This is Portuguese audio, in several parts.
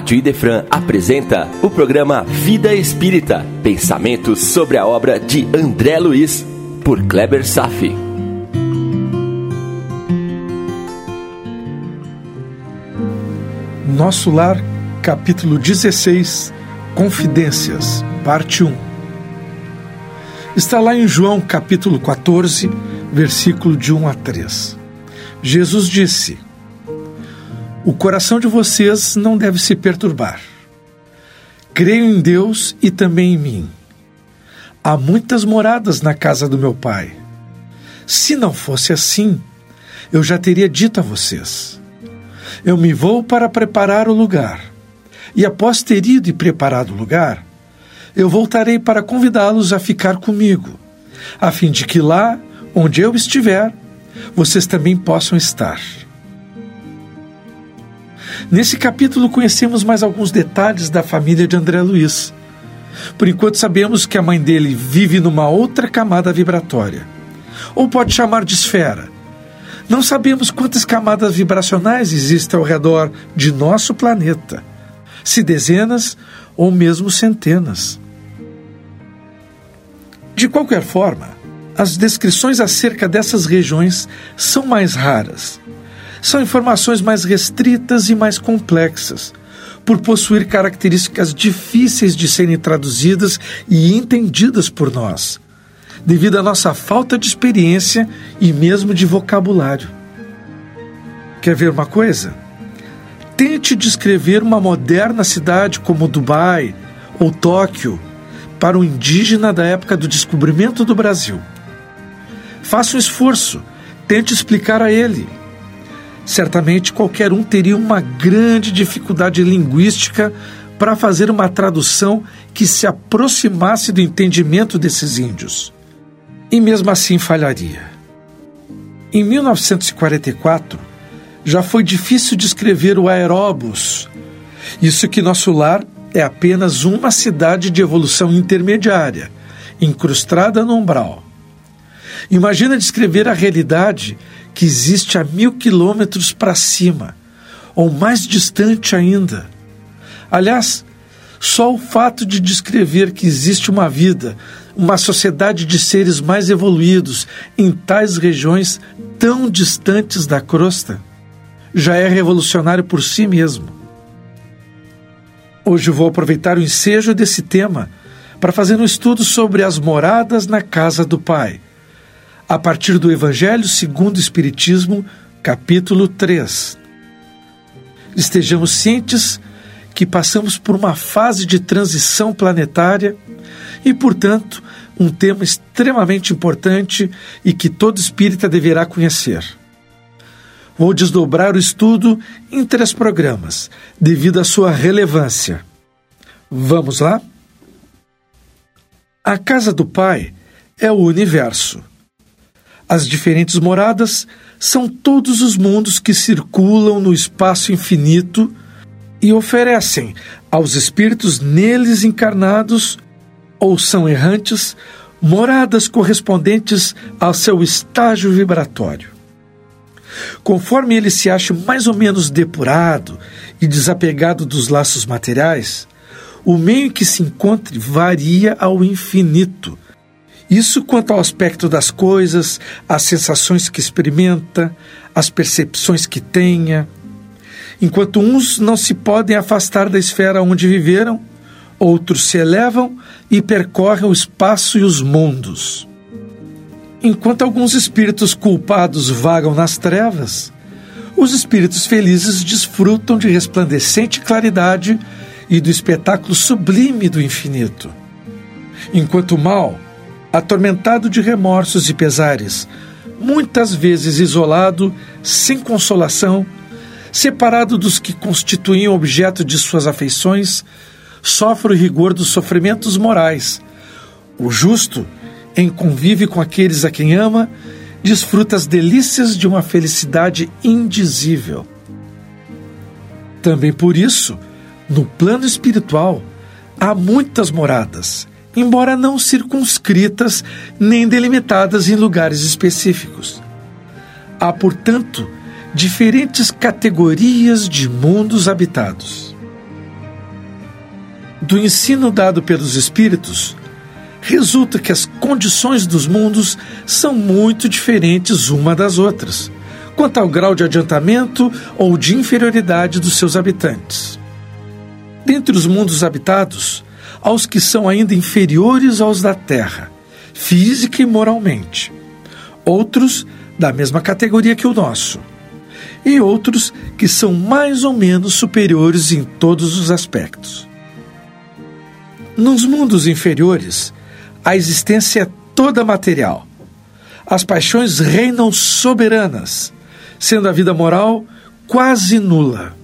Rádio Idefran apresenta o programa Vida Espírita, pensamentos sobre a obra de André Luiz, por Kleber Safi. Nosso Lar, capítulo 16, Confidências, parte 1. Está lá em João, capítulo 14, versículo de 1 a 3. Jesus disse: o coração de vocês não deve se perturbar. Creio em Deus e também em mim. Há muitas moradas na casa do meu pai. Se não fosse assim, eu já teria dito a vocês: Eu me vou para preparar o lugar. E após ter ido e preparado o lugar, eu voltarei para convidá-los a ficar comigo, a fim de que lá, onde eu estiver, vocês também possam estar. Nesse capítulo conhecemos mais alguns detalhes da família de André Luiz. Por enquanto sabemos que a mãe dele vive numa outra camada vibratória, ou pode chamar de esfera. Não sabemos quantas camadas vibracionais existem ao redor de nosso planeta, se dezenas ou mesmo centenas. De qualquer forma, as descrições acerca dessas regiões são mais raras são informações mais restritas e mais complexas, por possuir características difíceis de serem traduzidas e entendidas por nós, devido à nossa falta de experiência e mesmo de vocabulário. Quer ver uma coisa? Tente descrever uma moderna cidade como Dubai ou Tóquio para um indígena da época do descobrimento do Brasil. Faça um esforço, tente explicar a ele certamente qualquer um teria uma grande dificuldade linguística para fazer uma tradução que se aproximasse do entendimento desses índios. E mesmo assim falharia. Em 1944, já foi difícil descrever o aeróbus. Isso que nosso lar é apenas uma cidade de evolução intermediária, incrustada no umbral. Imagina descrever a realidade que existe a mil quilômetros para cima, ou mais distante ainda. Aliás, só o fato de descrever que existe uma vida, uma sociedade de seres mais evoluídos em tais regiões tão distantes da crosta, já é revolucionário por si mesmo. Hoje vou aproveitar o ensejo desse tema para fazer um estudo sobre as moradas na casa do Pai a partir do Evangelho segundo o Espiritismo, capítulo 3. Estejamos cientes que passamos por uma fase de transição planetária e, portanto, um tema extremamente importante e que todo espírita deverá conhecer. Vou desdobrar o estudo em três programas, devido à sua relevância. Vamos lá? A casa do Pai é o universo. As diferentes moradas são todos os mundos que circulam no espaço infinito e oferecem aos espíritos neles encarnados ou são errantes moradas correspondentes ao seu estágio vibratório. Conforme ele se acha mais ou menos depurado e desapegado dos laços materiais, o meio em que se encontre varia ao infinito isso quanto ao aspecto das coisas, as sensações que experimenta, as percepções que tenha. Enquanto uns não se podem afastar da esfera onde viveram, outros se elevam e percorrem o espaço e os mundos. Enquanto alguns espíritos culpados vagam nas trevas, os espíritos felizes desfrutam de resplandecente claridade e do espetáculo sublime do infinito. Enquanto o mal, atormentado de remorsos e pesares, muitas vezes isolado, sem consolação, separado dos que constituíam objeto de suas afeições, sofre o rigor dos sofrimentos morais. O justo, em convívio com aqueles a quem ama, desfruta as delícias de uma felicidade indizível. Também por isso, no plano espiritual, há muitas moradas, embora não circunscritas nem delimitadas em lugares específicos. Há, portanto, diferentes categorias de mundos habitados. Do ensino dado pelos espíritos, resulta que as condições dos mundos são muito diferentes uma das outras, quanto ao grau de adiantamento ou de inferioridade dos seus habitantes. Dentre os mundos habitados, há os que são ainda inferiores aos da Terra, física e moralmente. Outros da mesma categoria que o nosso. E outros que são mais ou menos superiores em todos os aspectos. Nos mundos inferiores, a existência é toda material. As paixões reinam soberanas, sendo a vida moral quase nula.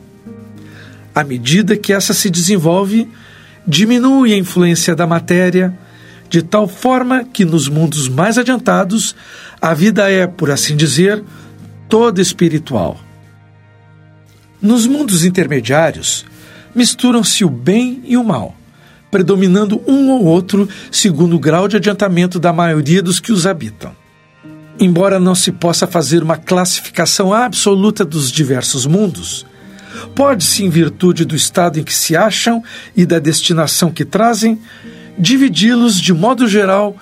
À medida que essa se desenvolve, diminui a influência da matéria, de tal forma que nos mundos mais adiantados a vida é, por assim dizer, toda espiritual. Nos mundos intermediários, misturam-se o bem e o mal predominando um ou outro segundo o grau de adiantamento da maioria dos que os habitam. Embora não se possa fazer uma classificação absoluta dos diversos mundos, pode-se, em virtude do estado em que se acham e da destinação que trazem, dividi-los de modo geral,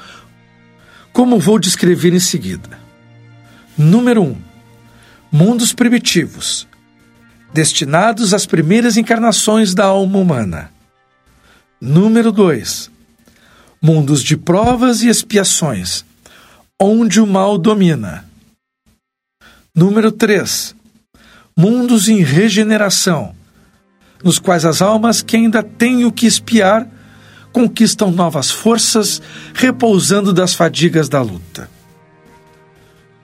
como vou descrever em seguida. Número 1. Um, mundos primitivos, destinados às primeiras encarnações da alma humana. Número 2. Mundos de provas e expiações, onde o mal domina. Número 3. Mundos em regeneração, nos quais as almas que ainda têm o que espiar conquistam novas forças, repousando das fadigas da luta.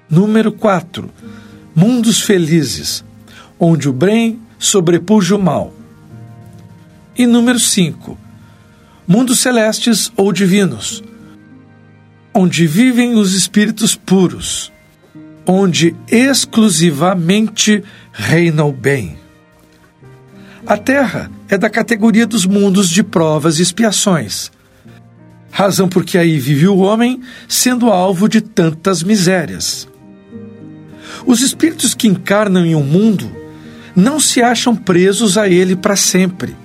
Número 4. Mundos felizes, onde o bem sobrepuja o mal. E número 5 mundos celestes ou divinos, onde vivem os espíritos puros, onde exclusivamente reina o bem. A Terra é da categoria dos mundos de provas e expiações, razão porque aí vive o homem sendo alvo de tantas misérias. Os espíritos que encarnam em um mundo não se acham presos a ele para sempre,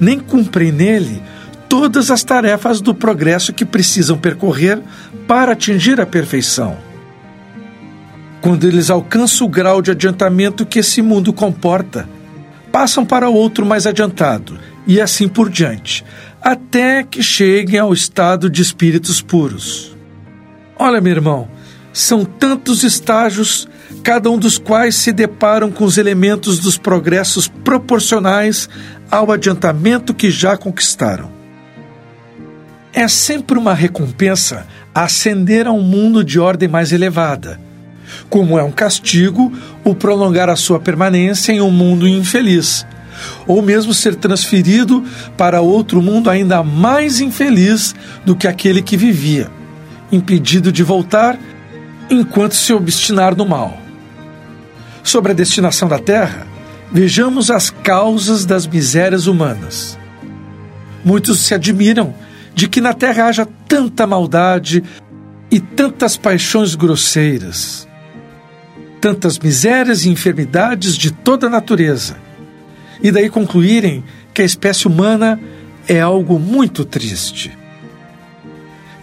nem cumprem nele todas as tarefas do progresso que precisam percorrer para atingir a perfeição. Quando eles alcançam o grau de adiantamento que esse mundo comporta, passam para outro mais adiantado e assim por diante, até que cheguem ao estado de espíritos puros. Olha, meu irmão, são tantos estágios, cada um dos quais se deparam com os elementos dos progressos proporcionais ao adiantamento que já conquistaram. É sempre uma recompensa ascender a um mundo de ordem mais elevada, como é um castigo o prolongar a sua permanência em um mundo infeliz, ou mesmo ser transferido para outro mundo ainda mais infeliz do que aquele que vivia, impedido de voltar enquanto se obstinar no mal. Sobre a destinação da Terra, vejamos as causas das misérias humanas. Muitos se admiram de que na terra haja tanta maldade e tantas paixões grosseiras, tantas misérias e enfermidades de toda a natureza, e daí concluírem que a espécie humana é algo muito triste.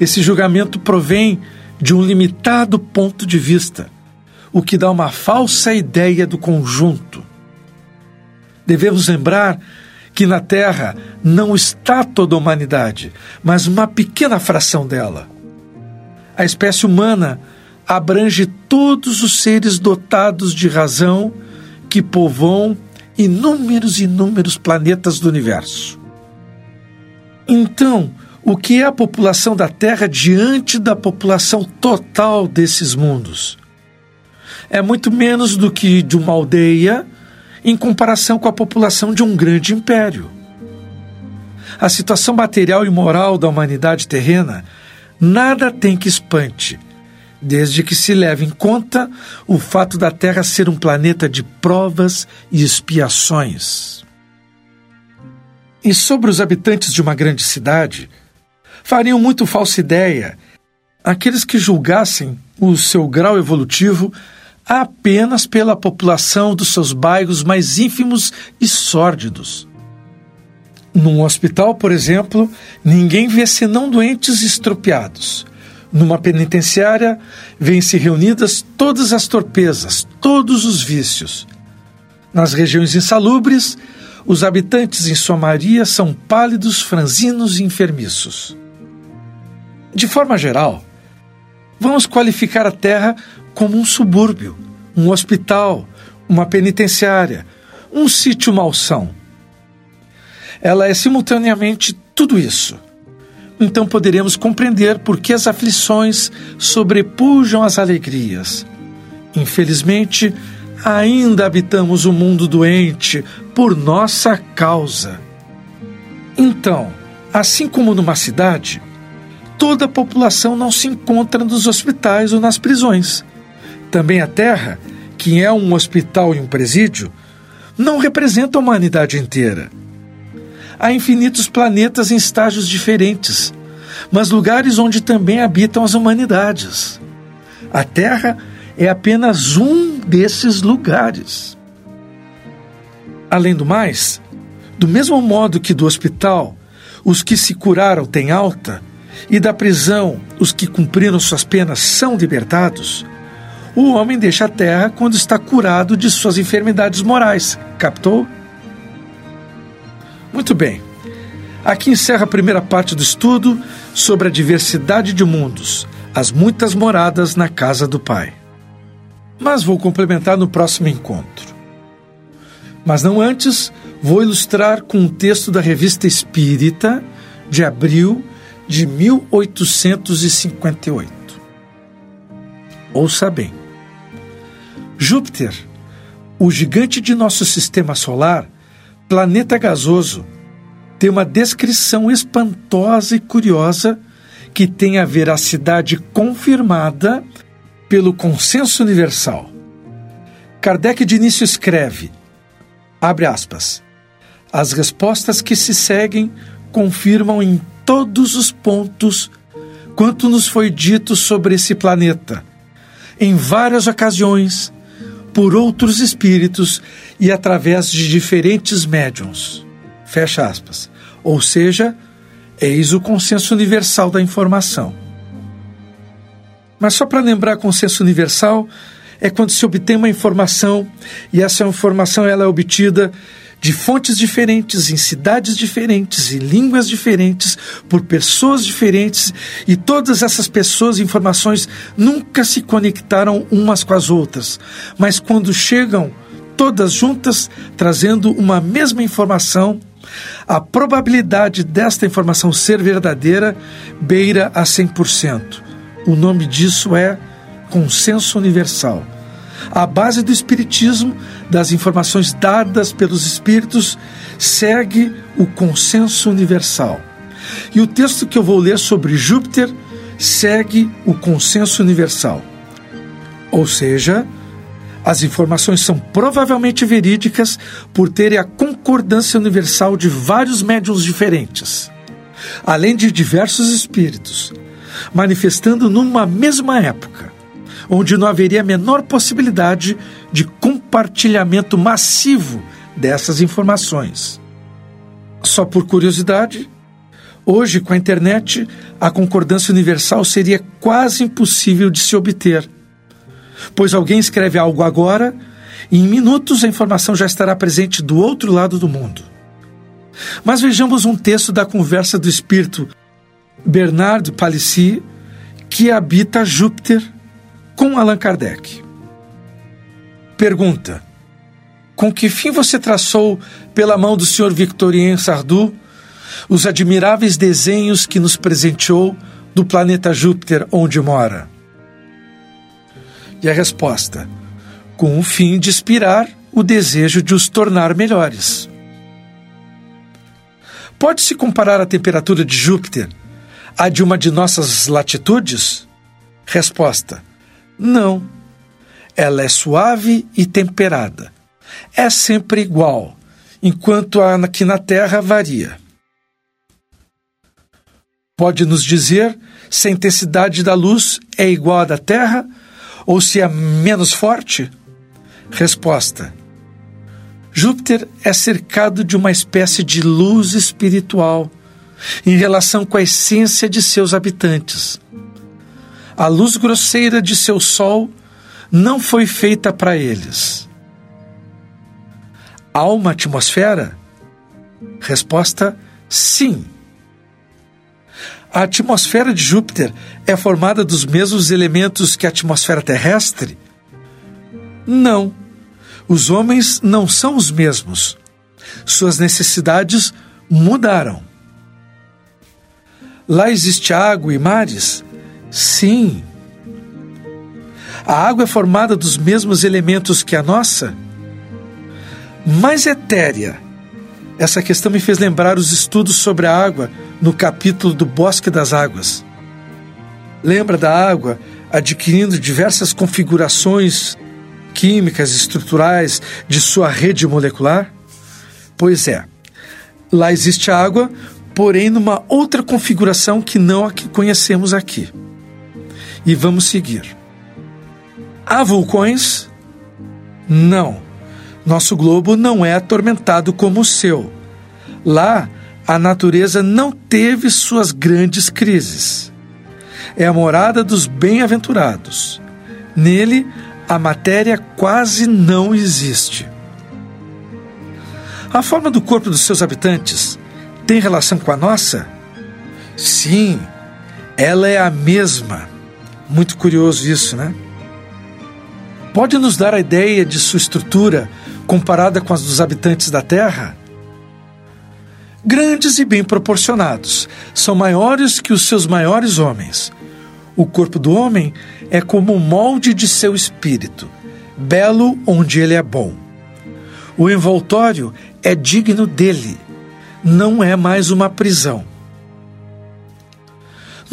Esse julgamento provém de um limitado ponto de vista, o que dá uma falsa ideia do conjunto. Devemos lembrar que na Terra não está toda a humanidade, mas uma pequena fração dela. A espécie humana abrange todos os seres dotados de razão que povoam inúmeros e inúmeros planetas do universo. Então, o que é a população da Terra diante da população total desses mundos? É muito menos do que de uma aldeia em comparação com a população de um grande império. A situação material e moral da humanidade terrena nada tem que espante, desde que se leve em conta o fato da Terra ser um planeta de provas e expiações. E sobre os habitantes de uma grande cidade, fariam muito falsa ideia aqueles que julgassem o seu grau evolutivo apenas pela população dos seus bairros mais ínfimos e sórdidos. Num hospital, por exemplo, ninguém vê senão doentes estropiados. Numa penitenciária, vêm-se reunidas todas as torpezas, todos os vícios. Nas regiões insalubres, os habitantes, em sua maioria, são pálidos, franzinos e enfermiços. De forma geral, vamos qualificar a Terra como um subúrbio, um hospital, uma penitenciária, um sítio malsão ela é simultaneamente tudo isso. Então poderemos compreender por que as aflições sobrepujam as alegrias. Infelizmente, ainda habitamos o mundo doente por nossa causa. Então, assim como numa cidade, toda a população não se encontra nos hospitais ou nas prisões. Também a Terra, que é um hospital e um presídio, não representa a humanidade inteira há infinitos planetas em estágios diferentes, mas lugares onde também habitam as humanidades. A Terra é apenas um desses lugares. Além do mais, do mesmo modo que do hospital os que se curaram têm alta, e da prisão os que cumpriram suas penas são libertados, o homem deixa a terra quando está curado de suas enfermidades morais. Captou? Muito bem. Aqui encerra a primeira parte do estudo sobre a diversidade de mundos, as muitas moradas na casa do Pai. Mas vou complementar no próximo encontro. Mas não antes, vou ilustrar com um texto da Revista Espírita, de abril de 1858. Ouça bem. Júpiter, o gigante de nosso sistema solar, planeta gasoso, tem uma descrição espantosa e curiosa que tem a veracidade confirmada pelo consenso universal. Kardec de início escreve, abre aspas, as respostas que se seguem confirmam em todos os pontos quanto nos foi dito sobre esse planeta, em várias ocasiões, por outros espíritos e através de diferentes médiums. Fecha aspas. Ou seja, eis o consenso universal da informação. Mas só para lembrar, consenso universal é quando se obtém uma informação e essa informação ela é obtida de fontes diferentes, em cidades diferentes, em línguas diferentes, por pessoas diferentes, e todas essas pessoas e informações nunca se conectaram umas com as outras, mas quando chegam todas juntas, trazendo uma mesma informação, a probabilidade desta informação ser verdadeira beira a 100%. O nome disso é consenso universal. A base do Espiritismo, das informações dadas pelos Espíritos, segue o consenso universal. E o texto que eu vou ler sobre Júpiter segue o consenso universal. Ou seja, as informações são provavelmente verídicas por terem a concordância universal de vários médiums diferentes, além de diversos espíritos, manifestando numa mesma época, onde não haveria a menor possibilidade de compartilhamento massivo dessas informações. Só por curiosidade, hoje com a internet, a concordância universal seria quase impossível de se obter pois alguém escreve algo agora e em minutos a informação já estará presente do outro lado do mundo. Mas vejamos um texto da conversa do espírito Bernard Palissy, que habita Júpiter, com Allan Kardec. Pergunta: Com que fim você traçou, pela mão do Sr. Victorien Sardou, os admiráveis desenhos que nos presenteou do planeta Júpiter onde mora? E a resposta: com o fim de inspirar o desejo de os tornar melhores. Pode-se comparar a temperatura de Júpiter à de uma de nossas latitudes? Resposta: Não. Ela é suave e temperada. É sempre igual, enquanto a aqui na Terra varia. Pode nos dizer se a intensidade da luz é igual à da Terra ou se é menos forte? Resposta: Júpiter é cercado de uma espécie de luz espiritual em relação com a essência de seus habitantes. A luz grosseira de seu Sol não foi feita para eles. Há uma atmosfera? Resposta: sim. A atmosfera de Júpiter é formada dos mesmos elementos que a atmosfera terrestre? Não. Os homens não são os mesmos. Suas necessidades mudaram. Lá existe água e mares? Sim. A água é formada dos mesmos elementos que a nossa? Mais etérea. Essa questão me fez lembrar os estudos sobre a água no capítulo do Bosque das Águas. Lembra da água adquirindo diversas configurações químicas estruturais de sua rede molecular? Pois é, lá existe água, porém numa outra configuração que não a que conhecemos aqui. E vamos seguir. Há vulcões? Não. Nosso globo não é atormentado como o seu. Lá, a natureza não teve suas grandes crises. É a morada dos bem-aventurados. Nele, a matéria quase não existe. A forma do corpo dos seus habitantes tem relação com a nossa? Sim, ela é a mesma. Muito curioso isso, né? Pode nos dar a ideia de sua estrutura comparada com as dos habitantes da Terra? Grandes e bem proporcionados, são maiores que os seus maiores homens. O corpo do homem é como o molde de seu espírito, belo onde ele é bom. O envoltório é digno dele, não é mais uma prisão.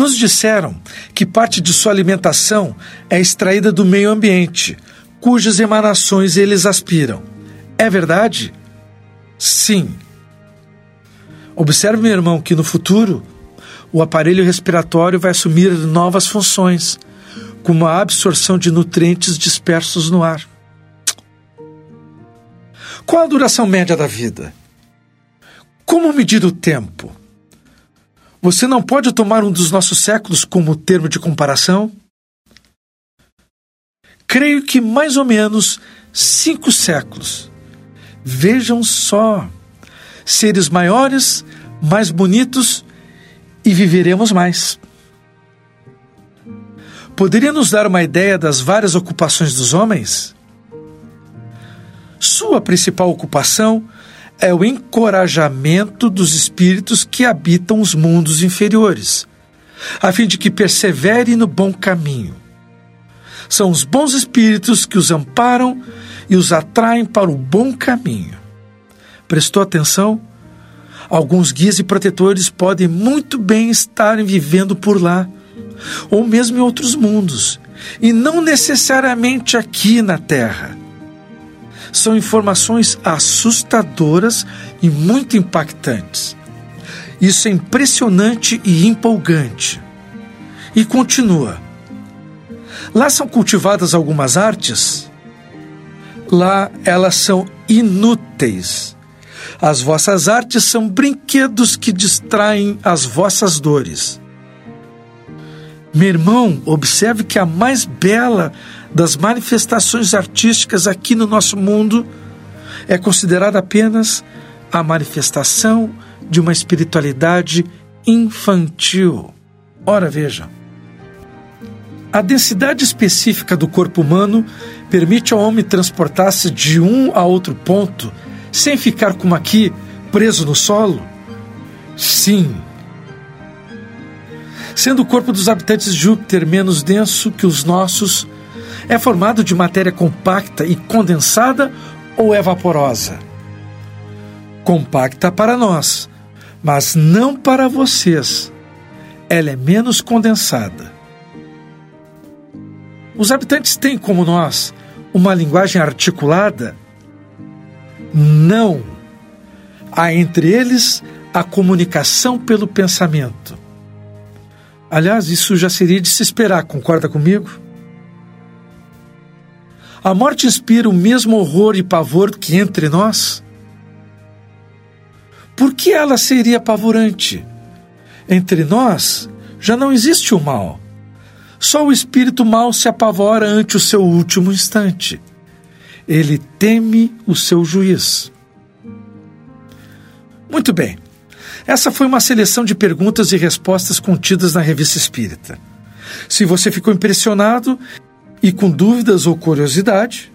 Nos disseram que parte de sua alimentação é extraída do meio ambiente, cujas emanações eles aspiram. É verdade? Sim. Observe, meu irmão, que no futuro o aparelho respiratório vai assumir novas funções, como a absorção de nutrientes dispersos no ar. Qual a duração média da vida? Como medir o tempo? Você não pode tomar um dos nossos séculos como termo de comparação? Creio que mais ou menos cinco séculos. Vejam só, seres maiores, mais bonitos e viveremos mais. Poderia nos dar uma ideia das várias ocupações dos homens? Sua principal ocupação é o encorajamento dos espíritos que habitam os mundos inferiores, a fim de que perseverem no bom caminho. São os bons espíritos que os amparam e os atraem para o bom caminho. Prestou atenção? Alguns guias e protetores podem muito bem estarem vivendo por lá, ou mesmo em outros mundos, e não necessariamente aqui na Terra. São informações assustadoras e muito impactantes. Isso é impressionante e empolgante. E continua. Lá são cultivadas algumas artes. Lá elas são inúteis as vossas artes são brinquedos que distraem as vossas dores. Meu irmão, observe que a mais bela das manifestações artísticas aqui no nosso mundo é considerada apenas a manifestação de uma espiritualidade infantil. Ora, veja. A densidade específica do corpo humano permite ao homem transportar-se de um a outro ponto sem ficar como aqui, preso no solo? Sim. Sendo o corpo dos habitantes de Júpiter menos denso que os nossos, é formado de matéria compacta e condensada ou é vaporosa? Compacta para nós, mas não para vocês. Ela é menos condensada. Os habitantes têm, como nós, uma linguagem articulada não. Há entre eles a comunicação pelo pensamento. Aliás, isso já seria de se esperar, concorda comigo? A morte inspira o mesmo horror e pavor que entre nós? Por que ela seria apavorante? Entre nós já não existe o mal. Só o espírito mal se apavora ante o seu último instante. Ele teme o seu juiz. Muito bem. Essa foi uma seleção de perguntas e respostas contidas na Revista Espírita. Se você ficou impressionado e com dúvidas ou curiosidade,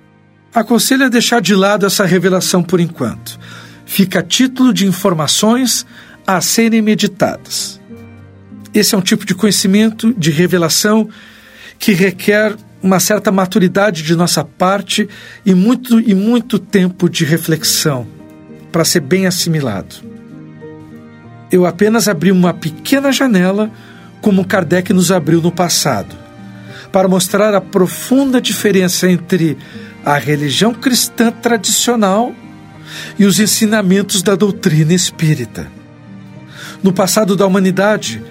aconselho a deixar de lado essa revelação por enquanto. Fica a título de informações a serem meditadas. Esse é um tipo de conhecimento, de revelação, que requer uma certa maturidade de nossa parte e muito e muito tempo de reflexão para ser bem assimilado. Eu apenas abri uma pequena janela, como Kardec nos abriu no passado, para mostrar a profunda diferença entre a religião cristã tradicional e os ensinamentos da doutrina espírita. No passado da humanidade,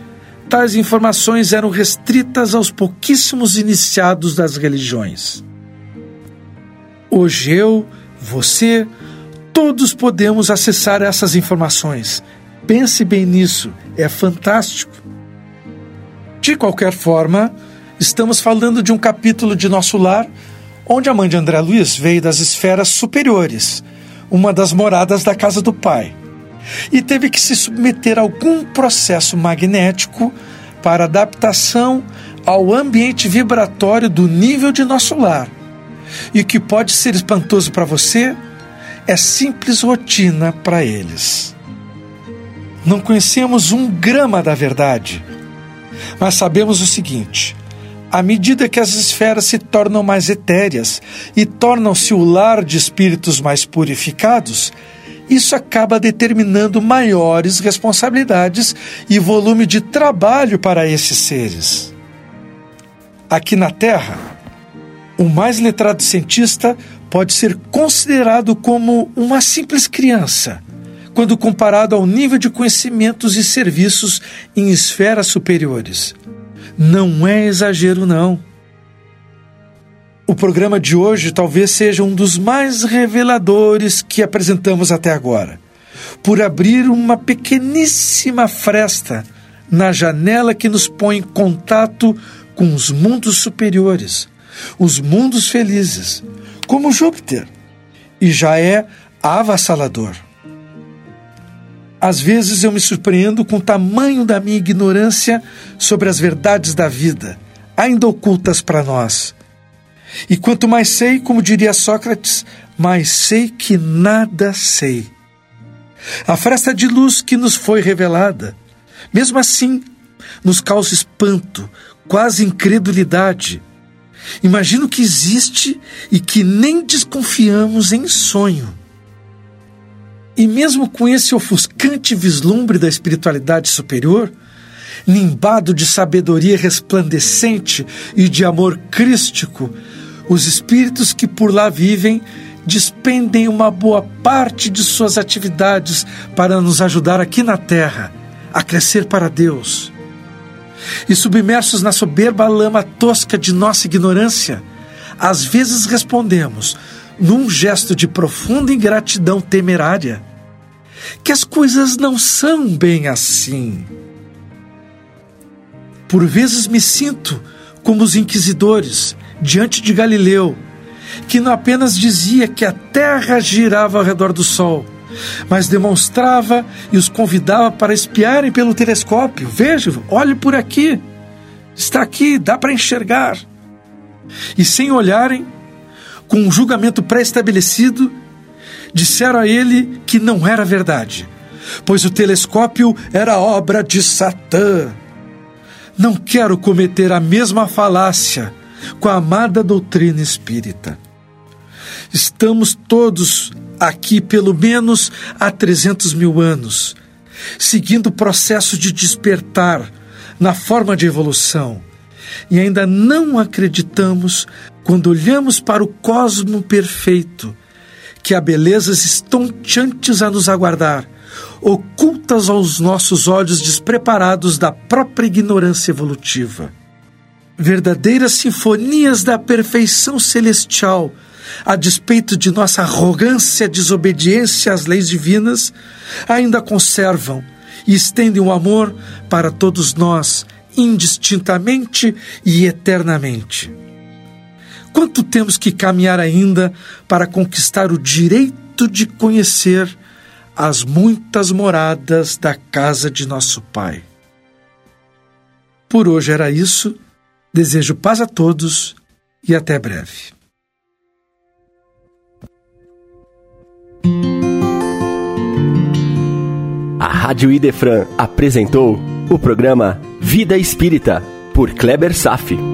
tais informações eram restritas aos pouquíssimos iniciados das religiões. Hoje eu, você, todos podemos acessar essas informações. Pense bem nisso, é fantástico. De qualquer forma, estamos falando de um capítulo de nosso lar onde a mãe de André Luiz veio das esferas superiores, uma das moradas da casa do pai e teve que se submeter a algum processo magnético para adaptação ao ambiente vibratório do nível de nosso lar. E o que pode ser espantoso para você é simples rotina para eles. Não conhecemos um grama da verdade, mas sabemos o seguinte: à medida que as esferas se tornam mais etéreas e tornam-se o lar de espíritos mais purificados, isso acaba determinando maiores responsabilidades e volume de trabalho para esses seres. Aqui na Terra, o mais letrado cientista pode ser considerado como uma simples criança, quando comparado ao nível de conhecimentos e serviços em esferas superiores. Não é exagero, não. O programa de hoje talvez seja um dos mais reveladores que apresentamos até agora, por abrir uma pequeníssima fresta na janela que nos põe em contato com os mundos superiores, os mundos felizes, como Júpiter, e já é avassalador. Às vezes eu me surpreendo com o tamanho da minha ignorância sobre as verdades da vida, ainda ocultas para nós e quanto mais sei, como diria Sócrates, mais sei que nada sei. A fresta de luz que nos foi revelada, mesmo assim, nos causa espanto, quase incredulidade. Imagino que existe e que nem desconfiamos em sonho. E mesmo com esse ofuscante vislumbre da espiritualidade superior, nimbado de sabedoria resplandecente e de amor crístico, os espíritos que por lá vivem despendem uma boa parte de suas atividades para nos ajudar aqui na Terra a crescer para Deus. E submersos na soberba lama tosca de nossa ignorância, às vezes respondemos, num gesto de profunda ingratidão temerária, que as coisas não são bem assim. Por vezes me sinto como os inquisidores diante de Galileu, que não apenas dizia que a terra girava ao redor do sol, mas demonstrava e os convidava para espiarem pelo telescópio. Veja, olhe por aqui, está aqui, dá para enxergar. E sem olharem, com um julgamento pré-estabelecido, disseram a ele que não era verdade, pois o telescópio era obra de Satã. Não quero cometer a mesma falácia com a amada doutrina espírita. Estamos todos aqui pelo menos há 300 mil anos, seguindo o processo de despertar na forma de evolução, e ainda não acreditamos quando olhamos para o cosmo perfeito, que há belezas estonteantes a nos aguardar, ocultas aos nossos olhos despreparados da própria ignorância evolutiva. verdadeiras sinfonias da perfeição celestial, a despeito de nossa arrogância, desobediência às leis divinas, ainda conservam e estendem o amor para todos nós, indistintamente e eternamente. Quanto temos que caminhar ainda para conquistar o direito de conhecer as muitas moradas da casa de nosso Pai? Por hoje era isso. Desejo paz a todos e até breve. A Rádio Idefran apresentou o programa Vida Espírita, por Kleber Safi.